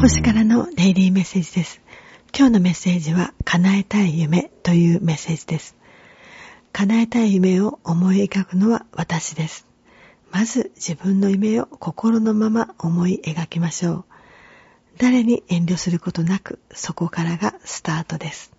星からのデイリーメッセージです。今日のメッセージは、叶えたい夢というメッセージです。叶えたい夢を思い描くのは私です。まず自分の夢を心のまま思い描きましょう。誰に遠慮することなく、そこからがスタートです。